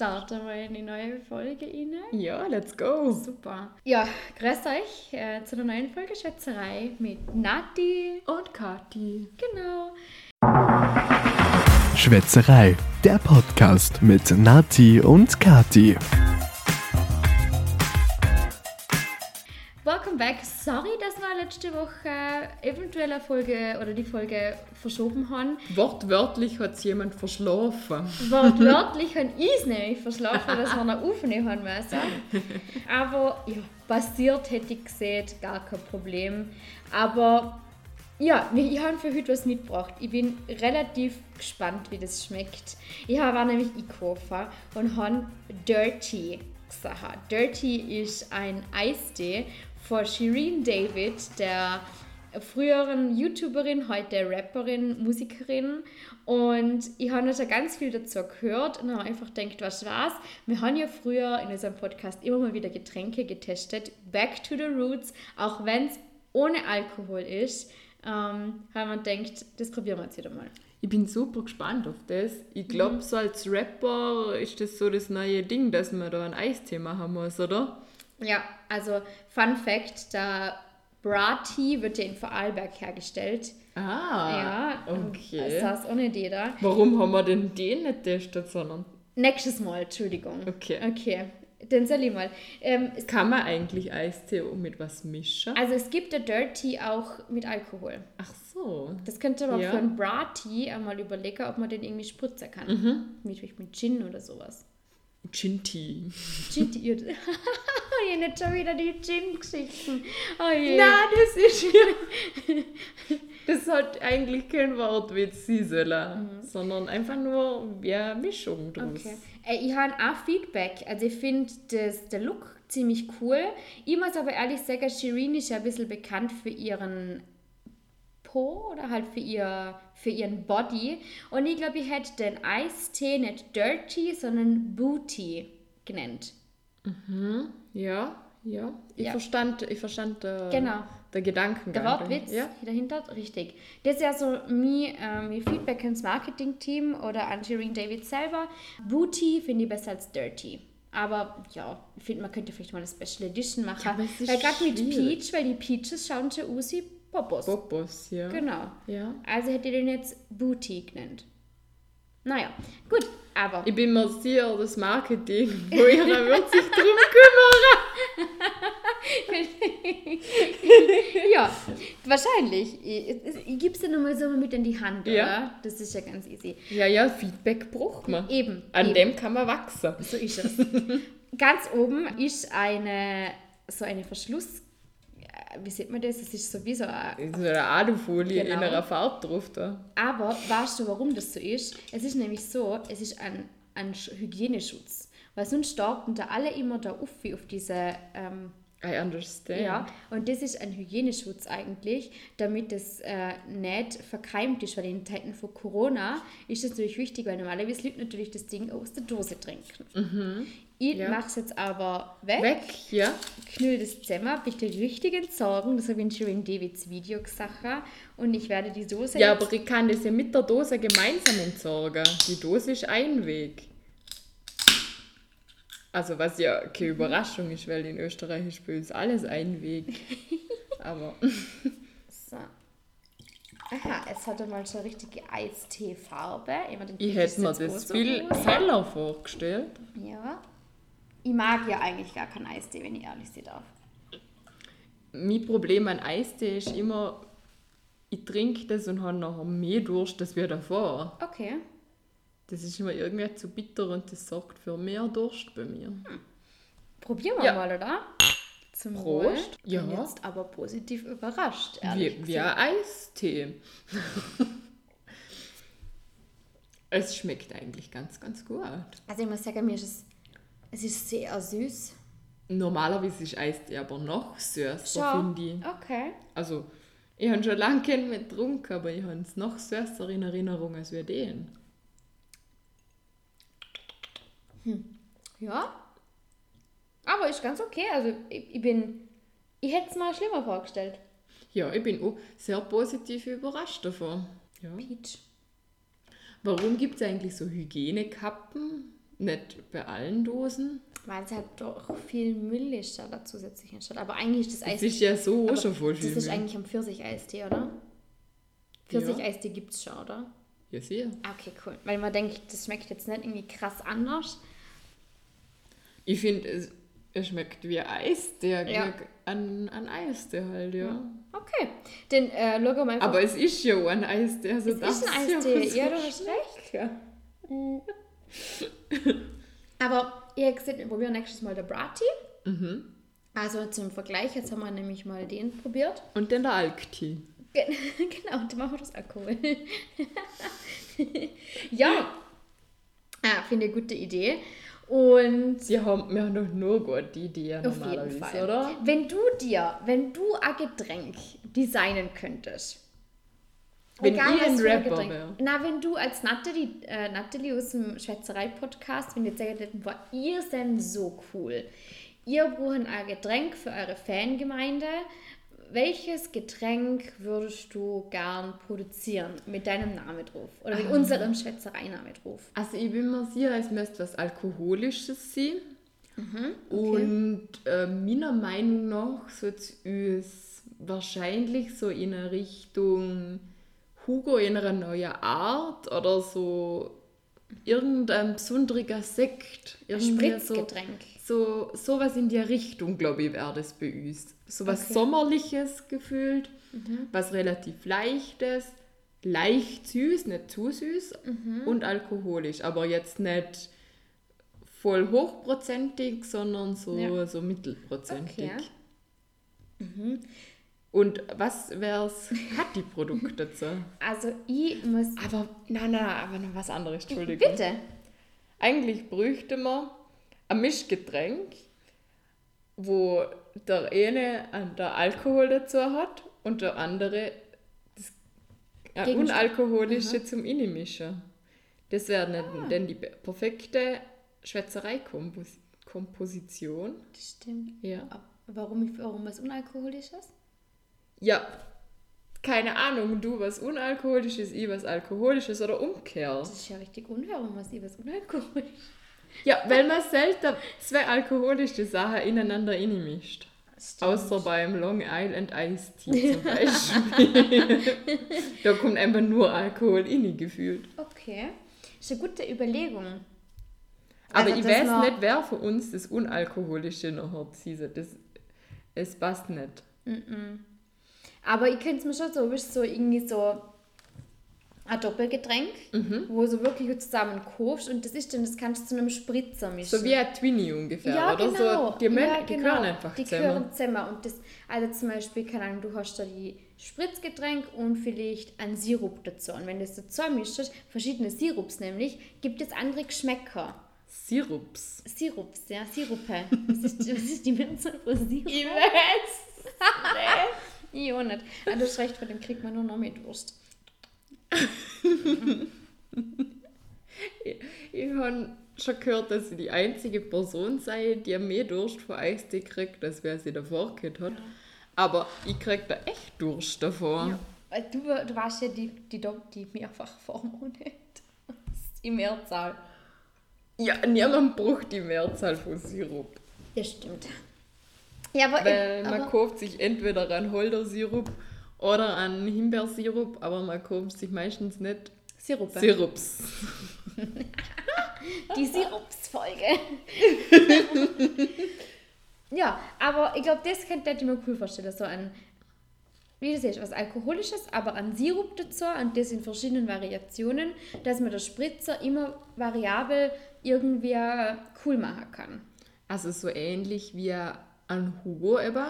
starten wir in die neue Folge rein. Ja, let's go. Super. Ja, grüßt euch äh, zu der neuen Folge Schätzerei mit Nati. Und Kathi. Genau. Schwätzerei, der Podcast mit Nati und Kati. Welcome back. Sorry, dass wir letzte Woche eventuell eine Folge oder die Folge verschoben haben. Wortwörtlich hat es jemand verschlafen. Wortwörtlich habe ich es nämlich verschlafen, dass wir noch aufnehmen haben müssen. Aber ja, passiert hätte ich gesehen, gar kein Problem. Aber ja, ich habe für heute was mitgebracht. Ich bin relativ gespannt, wie das schmeckt. Ich habe nämlich eingekauft und habe Dirty gesagt. Dirty ist ein Eistee von Shireen David, der früheren YouTuberin, heute Rapperin, Musikerin. Und ich habe schon ganz viel dazu gehört und habe einfach gedacht, was war's? Wir haben ja früher in unserem Podcast immer mal wieder Getränke getestet. Back to the Roots, auch wenn es ohne Alkohol ist, ähm, haben wir gedacht, das probieren wir jetzt wieder mal. Ich bin super gespannt auf das. Ich glaube, Mhm. so als Rapper ist das so das neue Ding, dass man da ein Eistee machen muss, oder? Ja, also Fun Fact, der Bra-Tea wird ja in Vorarlberg hergestellt. Ah, ja, okay. Das auch nicht jeder. Warum haben wir denn den nicht getestet, sondern Nächstes Mal, Entschuldigung. Okay. Okay, dann soll ich mal. Ähm, kann man eigentlich Eistee mit was mischen? also es gibt der Dirty auch mit Alkohol. Ach so. Das könnte man Ja. für einen Bra-Tea einmal überlegen, ob man den irgendwie spritzen kann. Mhm. Mit, mit Gin oder sowas. Gin Tea. Gin, ihr, oh je, nicht schon wieder die Gin-Geschichten. Oh je. Nein, das ist ja. Das hat eigentlich kein Wortwitz sein sollen, sondern einfach nur ja, Mischung draus. Okay. Äh, ich habe auch Feedback. Also ich finde der Look ziemlich cool. Ich muss aber ehrlich sagen, Shireen ist ja ein bisschen bekannt für ihren Po oder halt für, ihr, für ihren Body. Und ich glaube, ich hätte den Eistee nicht Dirty, sondern Booty genannt. Ja, ja. Ich Ja. verstand, ich verstand äh, Genau. der Gedankengang. Der Wortwitz Ja. dahinter, richtig. Das ist ja so mein, äh, mein Feedback ans Marketing-Team oder an Shireen David selber. Booty finde ich besser als Dirty. Aber ja, ich finde, man könnte vielleicht mal eine Special Edition machen. Ja, weil gerade mit. Peach, weil die Peaches schauen schon aus wie Popos. Popos, ja. Genau. Ja. Also hätte ich den jetzt Booty genannt. Naja, gut, aber. Ich bin mir sicher, das Marketing, wo ihr wird sich drum kümmern. ja, wahrscheinlich. Ich, ich gebe es dir nochmal so mit in die Hand, Ja. oder? Das ist ja ganz easy. Ja, ja, Feedback braucht man. Eben. An eben. dem kann man wachsen. So ist es. Ganz oben ist eine, so eine Verschluss, äh, wie sieht man das? Es ist sowieso ein, So eine Alufolie Genau. in einer Farbe drauf da. aber weißt du, warum das so ist? Es ist nämlich so, es ist ein, ein Sch- Hygieneschutz. Weil sonst starten da alle immer da auf, wie auf diese, ähm, I understand. ja, und das ist ein Hygieneschutz eigentlich, damit es äh, nicht verkeimt ist, weil in Zeiten von Corona ist das natürlich wichtig, weil normalerweise liegt natürlich das Ding aus der Dose trinken. Ich Ja. mache es jetzt aber weg. Weg, ja. knüll das zusammen, bitte richtig entsorgen. Das habe ich schon in Davids Video gesagt. Und ich werde die Dose Ja, aber ich kann das ja mit der Dose gemeinsam entsorgen. Die Dose ist ein Weg. Also was ja keine Überraschung ist, weil in Österreich ist bei uns alles ein Weg. Aber so. Aha, es hat einmal so eine richtige Eisteefarbe. Immer den ich Tisch hätte mir das so viel groß. heller vorgestellt. Ja. Ich mag ja eigentlich gar keinen Eistee, wenn ich ehrlich sein darf. Mein Problem an Eistee ist immer, ich trinke das und habe nachher mehr Durst als wir davor. Okay. Das ist immer irgendwie zu bitter und das sorgt für mehr Durst bei mir. Probieren wir Ja. mal, oder? Zum Prost. Wohl. Ja. Bin jetzt aber positiv überrascht, ehrlich Wie, wie ein Eistee. es schmeckt eigentlich ganz, ganz gut. Also ich muss sagen, mir ist es, es ist sehr süß. Normalerweise ist Eistee aber noch süßer, finde ich. Okay. Also, ich habe schon lange keinen mehr getrunken, aber ich habe es noch süßer in Erinnerung als wir den. Ja. Aber ist ganz okay. Also ich, ich bin. Ich hätte es mal schlimmer vorgestellt. Ja, ich bin auch sehr positiv überrascht davon. Ja. Peach. Warum gibt es eigentlich so Hygienekappen nicht bei allen Dosen. Weil es halt doch viel Müll ist da, zusätzlich anstatt. Aber eigentlich ist das Das Eistee. ist ja so schon voll. Das ist eigentlich am Pfirsich-Eistee, oder? Pfirsich-Eistee gibt es schon, oder? Ja, sehr. Okay, cool. Weil man denkt, das schmeckt jetzt nicht irgendwie krass anders. Ich finde, es, es schmeckt wie Eis, der Ja. an, an Eis, der halt, ja. Okay. Den äh, wir einfach. Aber es ist ja auch ein Eis, der so es ist ein Eistee. Ja, du hast recht. Ja. Aber ihr seht, wir probieren nächstes Mal der Brati. Mhm. Also zum Vergleich, jetzt haben wir nämlich mal den probiert. Und dann der Alk-Tee. Ge- genau, dann machen wir das Alkohol. ja, ah, finde ich eine gute Idee. Und Sie haben, wir haben doch nur gut die Idee normalerweise, oder? Wenn du dir, wenn du ein Getränk designen könntest, Wenn ich ein Rapper Getränk- wär. Na, wenn du als Natalie, äh, Natalie aus dem Schwätzerei-Podcast, wenn ihr jetzt sagt, boah, ihr seid so cool. Ihr braucht ein Getränk für eure Fangemeinde. Welches Getränk würdest du gern produzieren mit deinem Namen drauf? Oder mit unserem Schwätzerei-Namen drauf? Also ich bin mir sicher, es müsste was Alkoholisches sein. Mhm, Und äh, meiner Meinung nach sollte es wahrscheinlich so in eine Richtung Hugo in einer neuen Art oder so irgendein besonderer Sekt. Ein Irgendwie so, Spritzgetränk. so sowas in der Richtung, glaube ich, wäre das bei uns. So was Okay. Sommerliches gefühlt, was relativ Leichtes, leicht süß, nicht zu süß und alkoholisch, aber jetzt nicht voll hochprozentig, sondern so, Ja. so mittelprozentig. Okay. Und was wär's Kathi-Produkt dazu? Also ich muss... Aber, nein, nein, aber noch was anderes, Entschuldigung. Bitte. Eigentlich bräuchte man ein Mischgetränk, wo der eine an der Alkohol dazu hat und der andere das äh, Gegenstand. unalkoholische zum Innenmischen. Das wäre dann- dann die pe- perfekte Schwätzerei-Komposition. Das stimmt. Ja. Warum, warum was Unalkoholisches? ja, keine Ahnung, du was Unalkoholisches, ich was Alkoholisches oder umgekehrt. Das ist ja richtig unfair, warum was ich was Unalkoholisches. Ja, weil man selten zwei alkoholische Sachen ineinander mischt. Außer beim Long Island Iced Tea zum Beispiel. da kommt einfach nur Alkohol in gefühlt. Okay. Das ist eine gute Überlegung. Aber Also, ich weiß nicht, wer von uns das Unalkoholische noch hat. Das, es passt nicht. Aber ich könnte es mir schon so, weißt, so irgendwie so ein Doppelgetränk, Mhm. wo du wirklich zusammen kaufst und das ist dann, das kannst du zu einem Spritzer mischen. So wie ein Twinny ungefähr, ja, oder? genau. So, die, Mön- ja, die genau. gehören einfach Die zusammen. gehören zusammen. Und das, also zum Beispiel, keine Ahnung, du hast da die Spritzgetränk und vielleicht einen Sirup dazu. Und wenn du das dazu mischst, verschiedene Sirups nämlich, gibt es andere Geschmäcker. Sirups. Sirups, ja, Sirupe. Was ist, was ist die Mehrzahl von Sirup? Ich weiß. Ich auch nicht. Ah, du hast recht, von dem kriegt man nur noch mit Wurst. Ich habe schon gehört, dass sie die einzige Person sei, die mehr Durst vor Eistee kriegt, als wer sie davor gehabt hat. Aber ich krieg da echt Durst davor. Weil Du, du warst ja die, die, die Mehrfachform nicht die Mehrzahl. Ja, niemand braucht die Mehrzahl von Sirup. Das stimmt. Ja, aber, Weil man aber kauft sich entweder an Holdersirup oder an Himbeersirup, aber man kauft sich meistens nicht Sirupe. Sirups. Die Sirupsfolge. ja, aber ich glaube, das könnte ich mir cool vorstellen. So ein, wie du siehst, was Alkoholisches, aber ein Sirup dazu und das in verschiedenen Variationen, dass man der Spritzer immer variabel irgendwie cool machen kann. Also so ähnlich wie ein Hugo eben,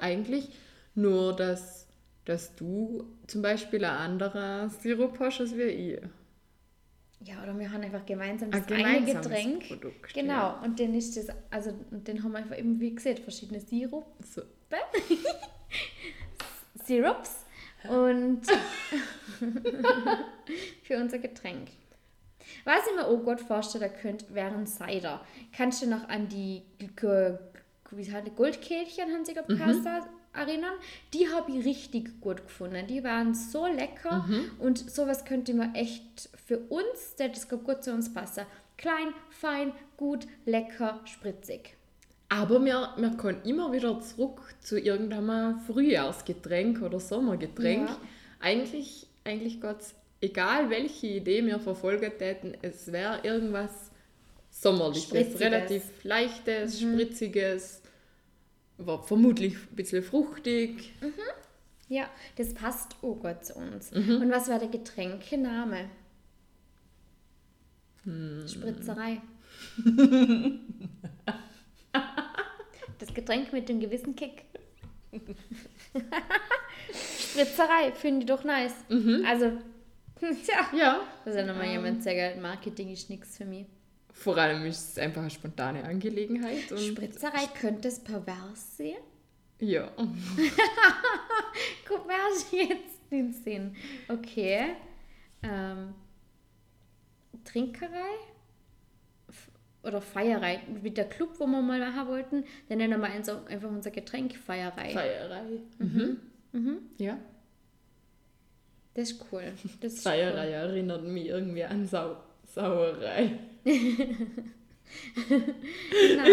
eigentlich. Nur, dass, dass du zum Beispiel ein anderer Sirup hast als wie ich. Ja, oder wir haben einfach gemeinsam Ein das eine gemeinsames Getränk. Produkt, genau, ja. und dann ist das, also den haben wir einfach eben, wie gesagt, verschiedene Sirup, So. Sirups und für unser Getränk. Was ich mir auch gut vorstellen könnte, wären Cider. Kannst du noch an die Goldkehlchen, haben sie Mhm. Erinnern? Die habe ich richtig gut gefunden. Die waren so lecker Mhm. und sowas könnte man echt für uns, das das gut zu uns passen. Klein, fein, gut, lecker, spritzig. Aber wir, wir können immer wieder zurück zu irgendeinem Frühjahrsgetränk oder Sommergetränk. Ja. Eigentlich, eigentlich Gott, egal welche Idee wir verfolgen täten, es wäre irgendwas Sommerliches, Spritziges. relativ leichtes, spritziges, war vermutlich ein bisschen fruchtig. Ja, das passt oh Gott zu uns. Mhm. Und was war der Getränkename? Hm. Spritzerei. das Getränk mit dem gewissen Kick. Spritzerei, finde ich doch nice. Mhm. Also, tja. Ja. Da soll nochmal jemand sagen, Marketing ist nichts für mich. Vor allem ist es einfach eine spontane Angelegenheit. Und Spritzerei könnte es pervers sehen? Ja. Guck, du jetzt den Sinn? Okay. Ähm, Trinkerei? F- Oder Feierei? Mit der Club, wo wir mal machen wollten, dann nennen wir einfach unser Getränk Feierei. Feierei. Mhm. Ja. Das ist cool. Das ist Feierei erinnert mich irgendwie an Sau Sauerei. Na,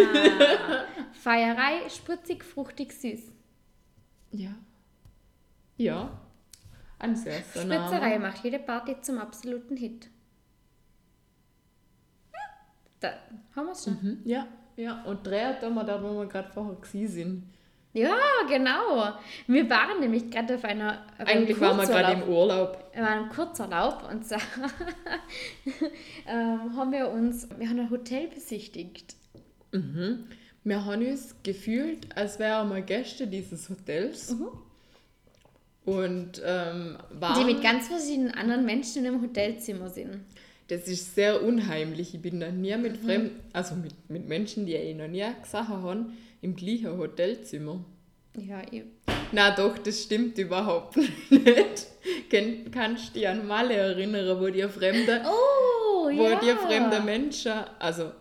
Feierei, spritzig, fruchtig, süß. Ja. Ja. Ein sehr Spritzerei macht jede Party zum absoluten Hit. Ja, Da haben wir es schon. Mhm. Ja. Ja, und dreht da mal da, wo wir gerade vorher gewesen sind. Ja, genau. Wir waren nämlich gerade auf einer. Auf Eigentlich waren wir gerade im Urlaub. Wir waren im Kurzurlaub und zwar ähm, haben wir uns, wir haben ein Hotel besichtigt. Wir haben uns gefühlt, als wären wir Gäste dieses Hotels. Und ähm, Die waren, mit ganz verschiedenen anderen Menschen in einem Hotelzimmer sind. das ist sehr unheimlich. Ich bin noch nie mit Fremden, also mit, mit Menschen, die ich noch nie gesehen habe, im gleichen Hotelzimmer. Ja, ich, Na doch, das stimmt überhaupt nicht. Kenn, kannst du dich an Malle erinnern, wo die fremde, oh, wo ja. fremde Menschen, also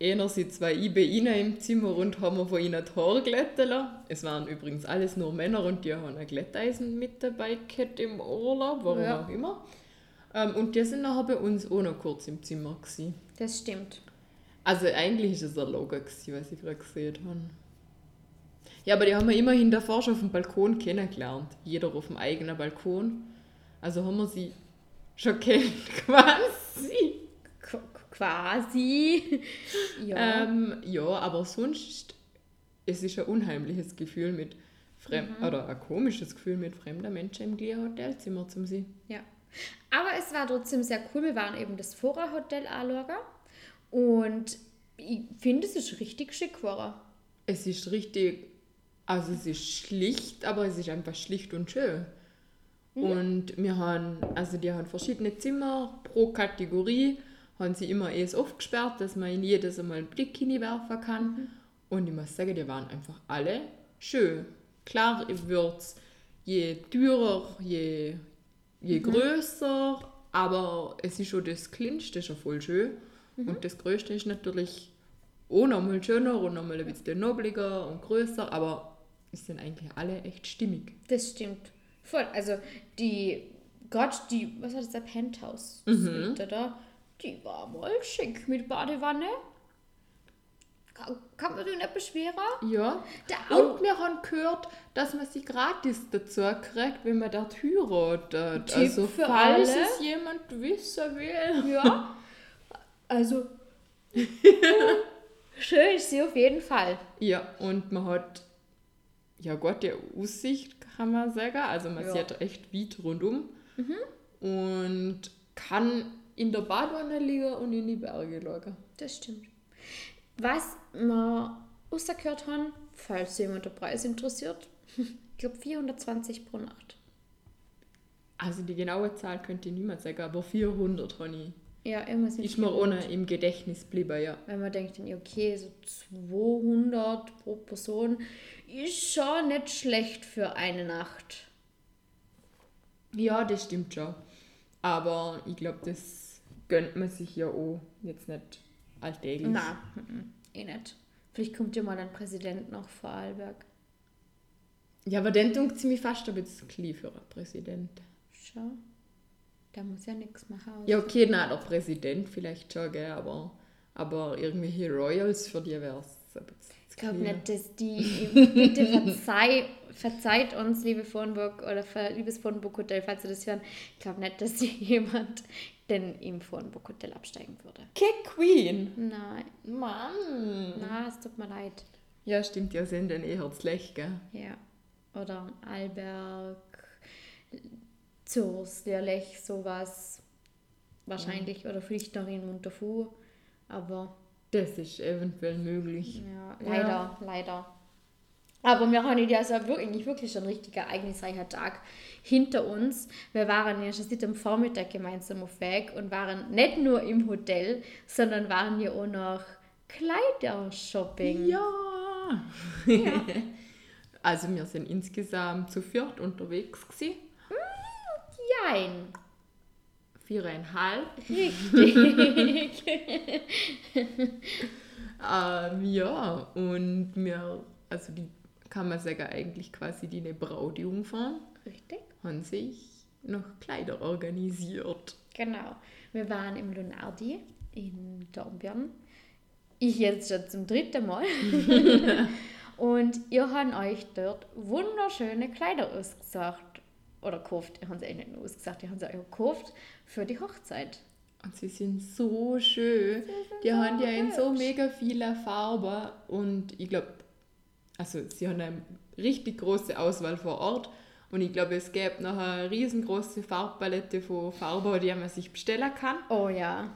einerseits war ich bei ihnen im Zimmer und haben wir von ihnen die Haare glätten lassen. Es waren übrigens alles nur Männer und die haben ein Glätteisen mit dabei gehabt im Urlaub, warum Ja. auch immer. Ähm, und die sind nachher bei uns auch noch kurz im Zimmer gewesen. Das stimmt. Also eigentlich ist es ein Logo, was ich gerade gesehen habe. Ja, aber die haben wir immerhin davor schon auf dem Balkon kennengelernt. Jeder auf dem eigenen Balkon. Also haben wir sie schon kennt quasi. Qu quasi. ja. Ähm, ja, aber sonst, es ist ein unheimliches Gefühl mit Fremd oder ein komisches Gefühl mit fremden Menschen im gleichen Hotelzimmer zu sein. Ja. Aber es war trotzdem sehr cool. Wir waren eben das Fora Hotel anschauen. Und ich finde, es ist richtig schick geworden. Es ist richtig, also es ist schlicht, aber es ist einfach schlicht und schön. Und wir haben, also die haben verschiedene Zimmer pro Kategorie, haben sie immer erst aufgesperrt, dass man in jedes einmal einen Blick hineinwerfen kann. Und ich muss sagen, die waren einfach alle schön. Klar wird's je teurer, je, je größer, aber es ist schon das Kleinste schon voll schön. Und das Größte ist natürlich auch nochmal schöner und nochmal ein bisschen nobliger und größer, aber es sind eigentlich alle echt stimmig. Das stimmt. Voll. Also die, Gott, die, was war das, der Penthouse-Suite da? Die war mal schick mit Badewanne. Kann, kann man sich nicht beschweren. Ja. Der Und wir haben gehört, dass man sie gratis dazu kriegt, wenn man dort heiratet. Tipp Also falls alle. es jemand wissen will. Ja. Also. Schön ist sie auf jeden Fall. Ja, und man hat ja Gott, die Aussicht, kann man sagen. Also man Ja. sieht echt weit rundum. Und kann in der Badewanne liegen und in die Berge schauen. Das stimmt. Was wir rausgehört haben, falls jemand der Preis interessiert, ich glaube 420 pro Nacht. Also die genaue Zahl könnte ich niemand sagen, aber 400 habe ich. Ja, irgendwas mit Ist mir 400. ohne im Gedächtnis geblieben, ja. Wenn man denkt, okay, so 200 pro Person ist schon nicht schlecht für eine Nacht. Ja, das stimmt schon. Aber ich glaube, das gönnt man sich ja auch jetzt nicht alltäglich. Mhm, eh nicht. Vielleicht kommt ja mal ein Präsident noch vor Arlberg. Ja, aber dann tut sie mich fast ein bisschen klein für Präsident. Schau. Der muss ja nichts machen. Ja, okay, na, der Präsident vielleicht schon, gell, aber Aber irgendwelche Royals für die wäre es Ich glaube nicht, dass die. Bitte verzeih, verzeiht uns, liebe Vornburg oder liebes Vornburg Hotel, falls ihr das hören. Ich glaube nicht, dass jemand denn im Vornburg Hotel absteigen würde. Kick Queen! Nein, Mann! na, es tut mir leid. Ja, stimmt, ja, sind dann eher schlecht, gell? Ja. Oder Alberg, Zurs, Lierlech, sowas. Wahrscheinlich. Oder vielleicht noch in Montafu. Aber Das ist eventuell möglich. ja, leider, leider. Aber wir haben ja also wirklich, wirklich einen richtig ereignisreicher Tag hinter uns. Wir waren ja schon seit dem Vormittag gemeinsam auf Weg und waren nicht nur im Hotel, sondern waren ja auch noch Kleidershopping. Ja! also, wir sind insgesamt zu viert unterwegs gewesen. Jein. Viereinhalb. Richtig. Ähm, ja, und wir, also die, kann man sagen, eigentlich quasi die Brautjungfern Richtig. haben sich noch Kleider organisiert. Genau. Wir waren im Lunardi in Dornbirn. Ich jetzt schon zum dritten Mal. und ihr habt euch dort wunderschöne Kleider ausgesucht. Oder gekauft. Habt sie eigentlich nicht nur ausgesucht, ihr habt sie euch gekauft für die Hochzeit. Und sie sind so schön. die so haben ja in so mega vieler Farben und ich glaube, also sie haben eine richtig große Auswahl vor Ort und ich glaube, es gäbe noch eine riesengroße Farbpalette von Farben, die man sich bestellen kann Oh ja.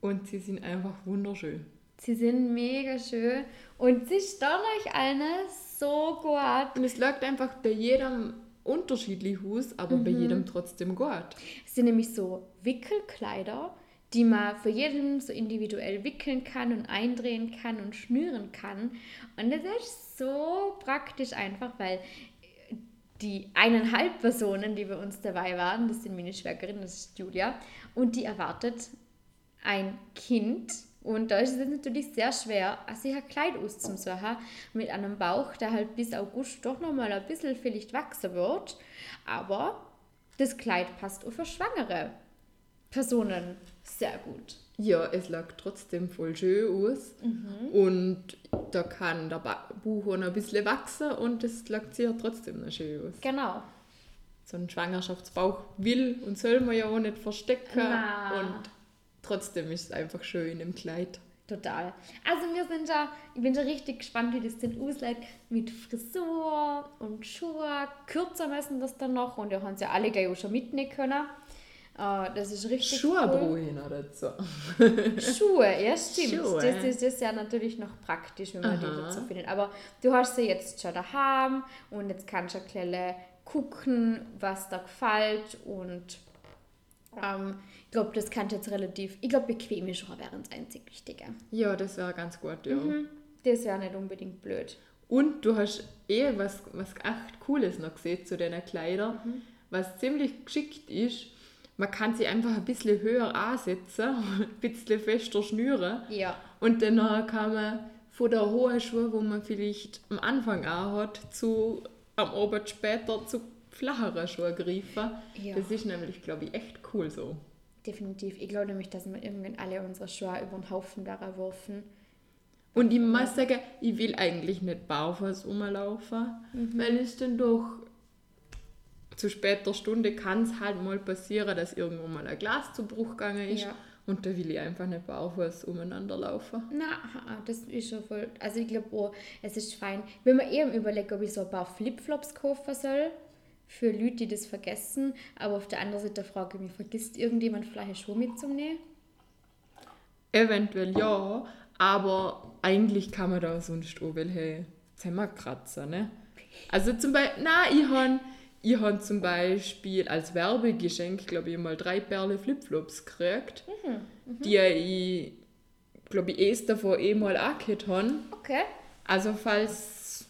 und sie sind einfach wunderschön. Sie sind mega schön. Und sie stehen euch alle so gut. Und es läuft einfach bei jedem unterschiedlich aus, aber bei jedem trotzdem gut. Es sind nämlich so Wickelkleider, die man für jeden so individuell wickeln kann und eindrehen kann und schnüren kann. Und das ist so praktisch einfach, weil die eineinhalb Personen, die bei uns dabei waren, das sind meine Schwägerin, das ist Julia, und die erwartet ein Kind. Und da ist es natürlich sehr schwer, sich ein Kleid auszusuchen mit einem Bauch, der halt bis August doch nochmal ein bisschen vielleicht wachsen wird. Aber das Kleid passt auch für schwangere Personen sehr gut. Ja, es lag trotzdem voll schön aus. Und da kann der auch noch ein bisschen wachsen und es lag sich ja trotzdem noch schön aus. Genau. So ein Schwangerschaftsbauch will und soll man ja auch nicht verstecken. Na. Und trotzdem ist es einfach schön dem Kleid. Total. Also wir sind ja, ich bin schon richtig gespannt, wie das denn aussieht mit Frisur und Schuhe. Kürzer müssen das dann noch und wir haben es ja alle gleich auch schon mitnehmen können. Äh, das ist richtig Schuhe cool. ich noch dazu. Schuhe, ja stimmt. Schuhe. Das, ist, das ist ja natürlich noch praktisch, wenn man die Aha. dazu findet. Aber du hast sie jetzt schon daheim und jetzt kannst du ein gucken, was da gefällt und ähm, glaube, das kann jetzt relativ, ich glaube, bequeme Schuhe wären das einzig Wichtige. Ja, das wäre ganz gut, ja. Mhm. Das wäre nicht unbedingt blöd. Und du hast eh was, was echt Cooles noch gesehen zu deinen Kleidern, Mhm. was ziemlich geschickt ist. Man kann sie einfach ein bisschen höher ansetzen, ein bisschen fester schnüren. Ja. Und dann kann man von der hohen Schuhe, wo man vielleicht am Anfang auch hat, zu am Abend später zu flacheren Schuhen greifen. Ja. Das ist nämlich, glaube ich, echt cool so. Definitiv. Ich glaube nämlich, dass wir irgendwann alle unsere Schuhe über den Haufen werfen. Und ich muss sagen, ich will eigentlich nicht barfuß rumlaufen, Mhm. weil es dann doch zu später Stunde kann es halt mal passieren, dass irgendwo mal ein Glas zu Bruch gegangen ist. Ja. Und da will ich einfach nicht barfuß umeinander laufen. Na, das ist schon voll. Also ich glaube, oh, es ist fein. Wenn man eben überlegt, ob ich so ein paar Flipflops kaufen soll, für Leute, die das vergessen. Aber auf der anderen Seite frage ich mich, vergisst irgendjemand vielleicht Schuhe mitzunehmen? Eventuell ja, aber eigentlich kann man da sonst auch welche zusammenkratzen, ne? Also zum Beispiel, nein, ich habe ich hab zum Beispiel als Werbegeschenk, glaube ich, mal drei Perle Flipflops gekriegt, die ich, glaube ich, erst davor eh mal angehört habe. Okay. Also falls,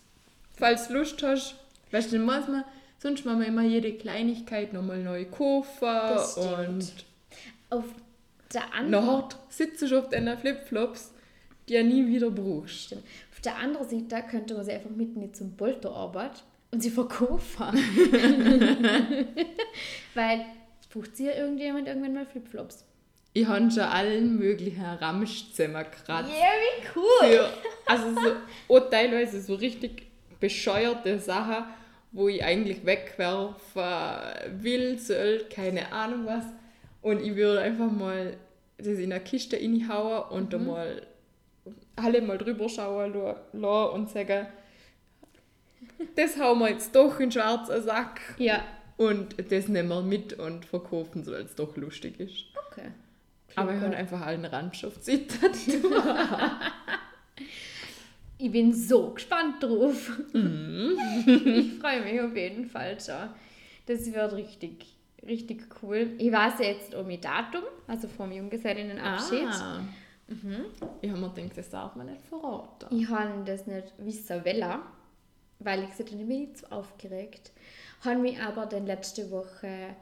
falls Lust hast, weißt du, muss man, sonst machen wir immer jede Kleinigkeit nochmal neu kaufen Das stimmt. und Auf der anderen nachher sitzt du auf deinen Flipflops, die du nie wieder brauchst. Stimmt. Auf der anderen Seite könnte man sie einfach mitnehmen zum Polterarbeit und sie verkaufen. Weil, braucht sie ja irgendjemand irgendwann mal Flipflops? Ich habe schon allen möglichen Ramsch zusammengekratzt. Ja, wie cool. Für, also so, teilweise so richtig bescheuerte Sachen, wo ich eigentlich wegwerfen will, soll, keine Ahnung was. Und ich würde einfach mal das in eine Kiste reinhauen und da mal alle mal drüber schauen lassen und sagen, das hauen wir jetzt doch in den schwarzen Sack Ja, und das nehmen wir mit und verkaufen, so weil es doch lustig ist. okay. Aber ich habe einfach allen Randstoff zittert. Ich bin so gespannt drauf. Mhm. ich freue mich auf jeden Fall schon. Das wird richtig, richtig cool. Ich weiß jetzt um mein Datum, also vom Junggesellinnenabschied. Ah. Ich habe mir gedacht, das darf man nicht verraten. Ich habe das nicht wissen wollen, weil ich gesagt habe, ich bin nicht so aufgeregt. Habe mich aber dann letzte Woche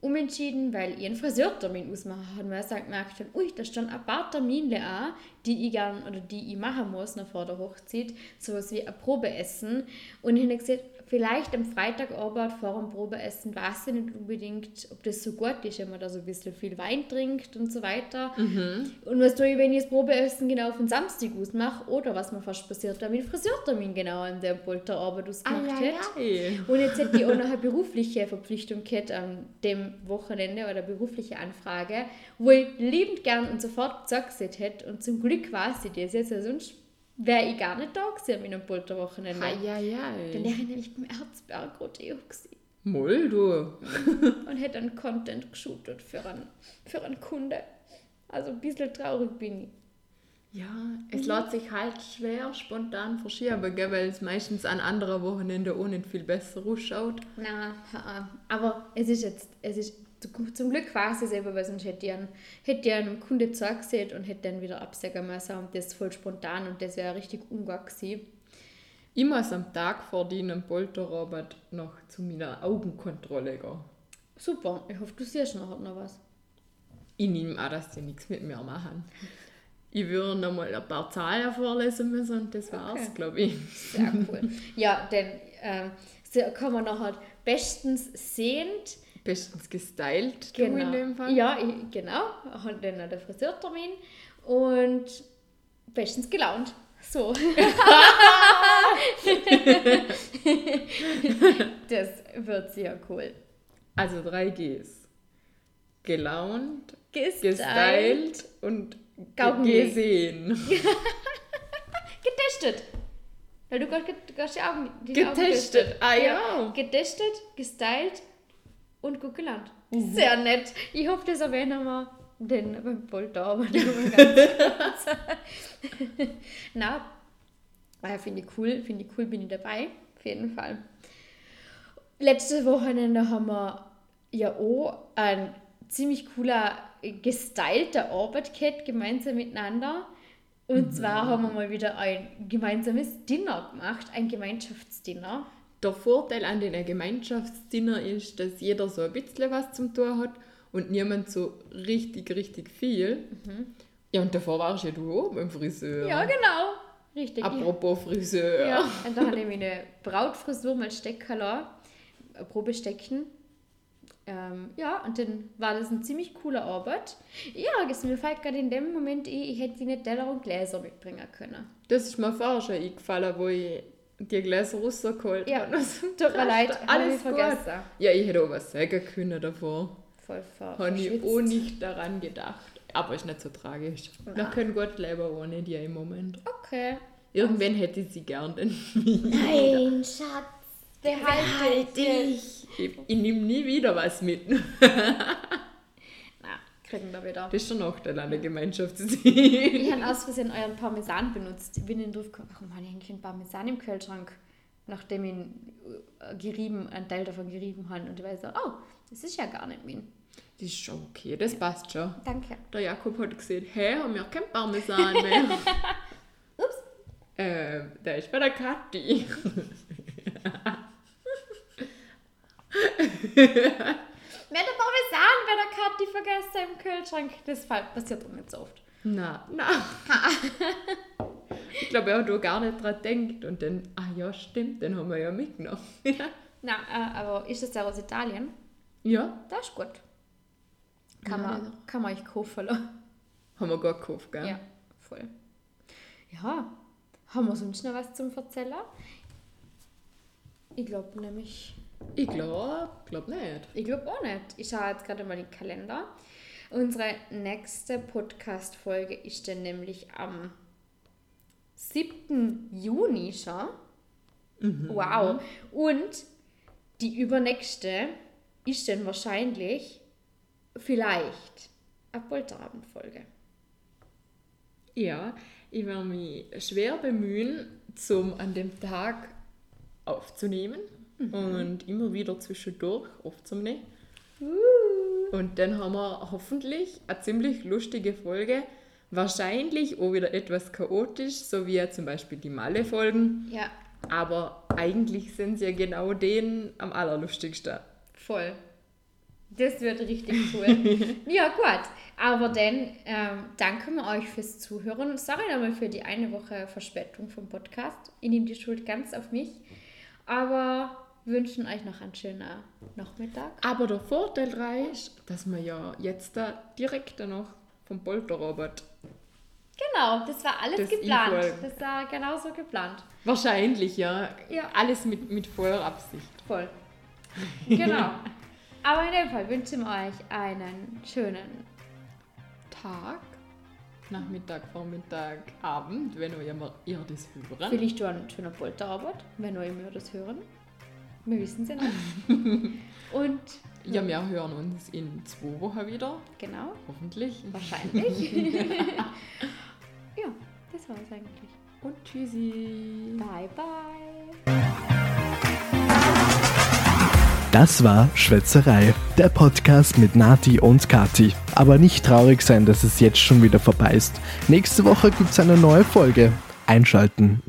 umentschieden, weil ich einen Friseurtermin ausmachen habe, weil ich dann gemerkt habe, ui, da stehen ein paar Termine an, die ich gern oder die ich machen muss noch vor der Hochzeit, sowas wie ein Probeessen. Und ich habe gesagt, vielleicht am Freitagabend vor dem Probeessen weiß ich nicht unbedingt, ob das so gut ist, wenn man da so ein bisschen viel Wein trinkt und so weiter. Und was tue ich, wenn ich das Probeessen genau auf den Samstag ausmache oder was mir fast passiert, wenn ich den Friseurtermin genau an der Polterarbeit ausgemacht hätte. Eieiei. Und jetzt hätte ich auch noch eine berufliche Verpflichtung gehabt an dem Wochenende oder berufliche Anfrage, wo ich liebend gern und sofort gesagt hätte. Und zum Glück weiß ich das jetzt, also sonst wäre ich gar nicht da gewesen an meinem Polterwochenende. Dann Eieiei. wäre ich nämlich beim Erzberg Rodeo gewesen Moll, du. und hätte dann Content geshootet für einen, für einen Kunde. Also ein bisschen traurig bin ich. Ja, es lässt sich halt schwer spontan verschieben, gell, weil es meistens an anderen Wochenenden auch nicht viel besser ausschaut. Na, ha, aber es ist jetzt, es ist zum Glück weiß ich es eben, weil sonst hätte ich einen, hätte ich einem Kunde zugesehen und hätte dann wieder absagen müssen und das voll spontan und das wäre richtig ungar gewesen. Ich muss am Tag vor deinem Polterarbeit noch zu meiner Augenkontrolle gehen. Super, ich hoffe, du siehst nachher noch was. Ich nehme an, dass die nichts mit mir machen. Ich würde noch mal ein paar Zahlen vorlesen müssen und das war's, Okay. glaube ich. Sehr cool. ja, denn ähm, so kann man nachher bestens sehend Bestens gestylt, du in dem Fall. Ja, ich, genau. Hat dann noch den Friseurtermin und bestens gelaunt. So. das wird sehr cool. Also drei Gs. Gelaunt, Gestylt. gestylt und ge gesehen. Getestet. Weil du gerade hast die Augen, die Augen Getestet, ah ja. Getestet, gestylt und gut gelaunt. Sehr nett. Ich hoffe, das erwähnen wir den beim Polter, aber kurz. Na, äh, finde ich cool, finde ich cool, bin ich dabei, auf jeden Fall. Letzte Wochenende haben wir ja auch ein ziemlich cooler, gestylter Arbeit gehabt, gemeinsam miteinander. Und zwar haben wir mal wieder ein gemeinsames Dinner gemacht, ein Gemeinschaftsdinner. Der Vorteil an den Gemeinschaftsdinner ist, dass jeder so ein bisschen was zum Tun hat und niemand so richtig, richtig viel. Ja, und davor warst ja du auch beim Friseur. Mhm. Ja, genau. Richtig. Apropos Friseur. Ja, und da habe ich meine Brautfrisur mal stecken lassen, eine Probe stecken. Ähm, ja, und dann war das eine ziemlich coole Arbeit. Ja, es mir fällt gerade in dem Moment ein, ich hätte nicht Teller und Gläser mitbringen können. Das ist mir vorher schon eingefallen, wo ich die Gläser rausgeholt Ja, habe. Also, tut mir leid, alles gut. vergessen. Ja, ich hätte auch was sagen können davor. Voll ver Habe ich auch nicht daran gedacht. Aber ist nicht so tragisch. Wir Nein. können gut leben ohne die im Moment. Okay. Irgendwann hätte ich sie gern, denn Nein, Schatz, behalte dich. ich, ich nehme nie wieder was mit. Kriegen wir wieder. Das ist der Nachteil an der Gemeinschaftsdienst. Ich habe aus Versehen euren Parmesan benutzt. Ich bin in den drauf gekommen, warum habe ich eigentlich einen Parmesan im Kühlschrank? Nachdem ich ihn äh, gerieben, einen Teil davon gerieben habe. Und ich weiß so, oh, das ist ja gar nicht mein. Das ist schon okay, das passt schon. Danke. Der Jakob hat gesehen, hä, haben wir kein Parmesan mehr. Ups. ähm, der ist bei der Kathi. Der Kathi vergessen im Kühlschrank? Das passiert auch nicht so oft. Na, na. ich glaube, er hat auch gar nicht dran gedacht. Und dann, ah ja, stimmt, den haben wir ja mitgenommen. Na, äh, aber ist das der aus Italien? ja, Das ist gut. Kann, man, kann man euch kaufen. lassen. Haben wir gar gekauft, gell? Ja, voll. Ja, haben wir sonst noch was zum Erzählen? Ich glaube nämlich, Ich glaube, glaub nicht. ich glaube auch nicht. Ich schaue jetzt gerade mal den Kalender. Unsere nächste Podcast-Folge ist dann nämlich am 7. Juni schon. Wow. Und die übernächste ist dann wahrscheinlich vielleicht eine Polterabendfolge. Ja, ich werde mich schwer bemühen, zum an dem Tag aufzunehmen und immer wieder zwischendurch aufzunehmen. Und dann haben wir hoffentlich eine ziemlich lustige Folge. Wahrscheinlich auch wieder etwas chaotisch, so wie zum Beispiel die Malle-Folgen. Ja, Aber eigentlich sind sie ja genau den am allerlustigsten. Voll. Das wird richtig cool. ja, gut. Aber dann ähm, danken wir euch fürs Zuhören. Sorry nochmal für die eine Woche Verspätung vom Podcast. Ich nehme die Schuld ganz auf mich. Aber wünschen euch noch einen schönen Nachmittag. Aber der Vorteil dabei ist, dass wir ja jetzt da direkt noch vom Polterrobot Genau, das war alles Das geplant. E-Folgen. Das war genauso geplant. Wahrscheinlich, ja. Ja. Alles mit, mit voller Absicht. Voll. Genau. Aber in dem Fall wünschen wir euch einen schönen Tag, Nachmittag, Vormittag, Abend, wenn ihr, mal- ihr das hören. Vielleicht auch ein schöner Polterabend, wenn ihr mir das hören. Wir wissen es ja noch. Und Ja, wir hören uns in zwei Wochen wieder, genau, hoffentlich. wahrscheinlich. ja, das war es eigentlich. Und tschüssi. Bye, bye. Das war Schwätzerei, der Podcast mit Nati und Kati. Aber nicht traurig sein, dass es jetzt schon wieder vorbei ist. Nächste Woche gibt's eine neue Folge. Einschalten.